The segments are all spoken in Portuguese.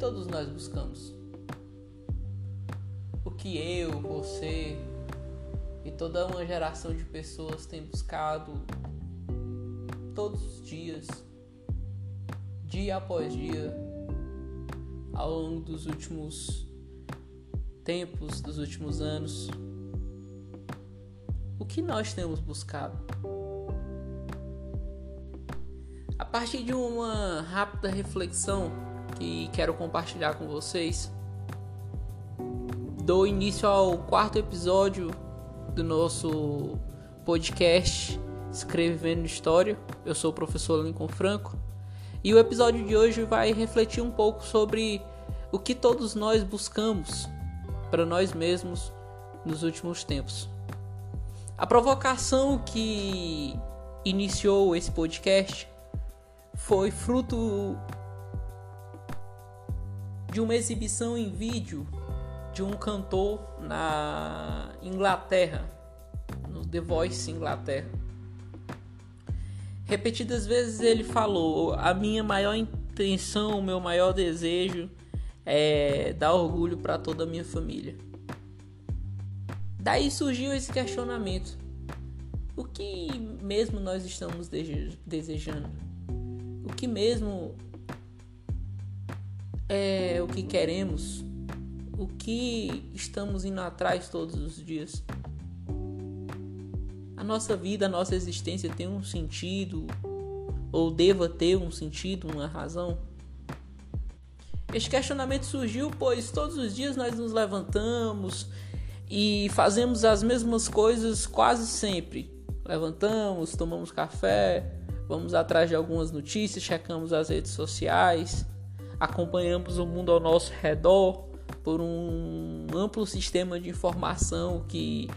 todos nós buscamos? O que eu, você e toda uma geração de pessoas tem buscado todos os dias, dia após dia, ao longo dos últimos tempos, dos últimos anos. O que nós temos buscado? A partir de uma rápida reflexão que quero compartilhar com vocês, dou início ao quarto episódio do nosso podcast Escrevendo História. Eu sou o professor Lincoln Franco e o episódio de hoje vai refletir um pouco sobre o que todos nós buscamos para nós mesmos nos últimos tempos. A provocação que iniciou esse podcast foi fruto de uma exibição em vídeo de um cantor na Inglaterra, no The Voice Inglaterra. Repetidas vezes ele falou: "A minha maior intenção, o meu maior desejo é dar orgulho para toda a minha família". Daí surgiu esse questionamento: o que mesmo nós estamos desejando? O que mesmo é o que queremos? O que estamos indo atrás todos os dias? A nossa vida, a nossa existência tem um sentido ou deva ter um sentido, uma razão? Este questionamento surgiu pois todos os dias nós nos levantamos e fazemos as mesmas coisas quase sempre. Levantamos, tomamos café, vamos atrás de algumas notícias, checamos as redes sociais, acompanhamos o mundo ao nosso redor por um amplo sistema de informação que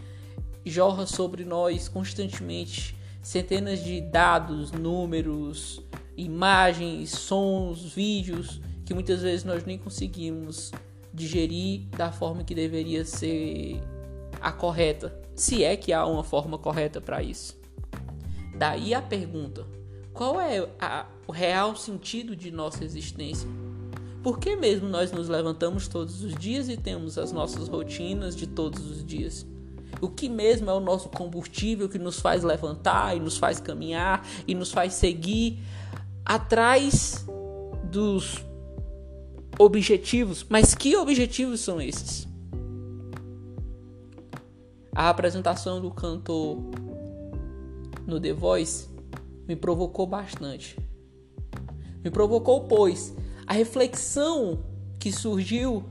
jorra sobre nós constantemente centenas de dados, números, imagens, sons, vídeos que muitas vezes nós nem conseguimos digerir da forma que deveria ser a correta, se é que há uma forma correta para isso. Daí a pergunta: qual é a, o real sentido de nossa existência? Por que mesmo nós nos levantamos todos os dias e temos as nossas rotinas de todos os dias? O que mesmo é o nosso combustível que nos faz levantar e nos faz caminhar e nos faz seguir atrás dos objetivos, mas que objetivos são esses? A apresentação do cantor no The Voice me provocou bastante. Me provocou, pois a reflexão que surgiu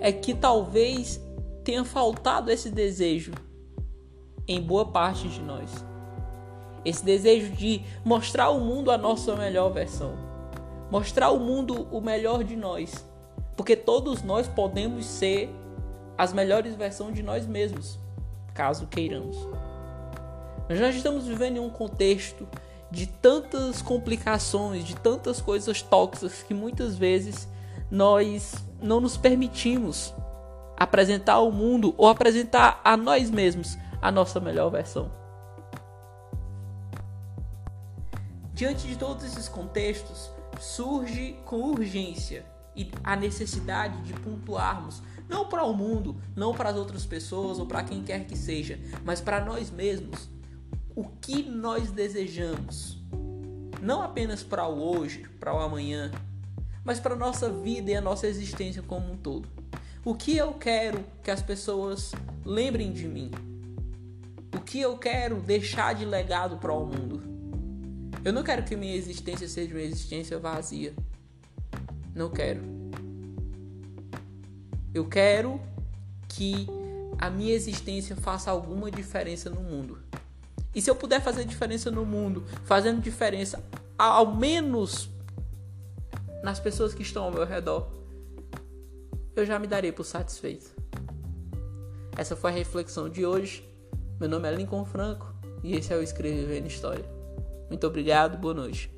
é que talvez tenha faltado esse desejo em boa parte de nós. Esse desejo de mostrar ao mundo a nossa melhor versão mostrar ao mundo o melhor de nós, porque todos nós podemos ser as melhores versões de nós mesmos, caso queiramos. Mas nós estamos vivendo em um contexto de tantas complicações, de tantas coisas tóxicas que muitas vezes nós não nos permitimos apresentar ao mundo ou apresentar a nós mesmos a nossa melhor versão. Diante de todos esses contextos, surge com urgência e a necessidade de pontuarmos não para o mundo, não para as outras pessoas ou para quem quer que seja, mas para nós mesmos, o que nós desejamos. Não apenas para o hoje, para o amanhã, mas para a nossa vida e a nossa existência como um todo. O que eu quero que as pessoas lembrem de mim? O que eu quero deixar de legado para o mundo? Eu não quero que minha existência seja uma existência vazia. Não quero. Eu quero que a minha existência faça alguma diferença no mundo. E se eu puder fazer diferença no mundo, fazendo diferença ao menos nas pessoas que estão ao meu redor, eu já me darei por satisfeito. Essa foi a reflexão de hoje. Meu nome é Lincoln Franco e esse é o Escrevendo História. Muito obrigado, boa noite.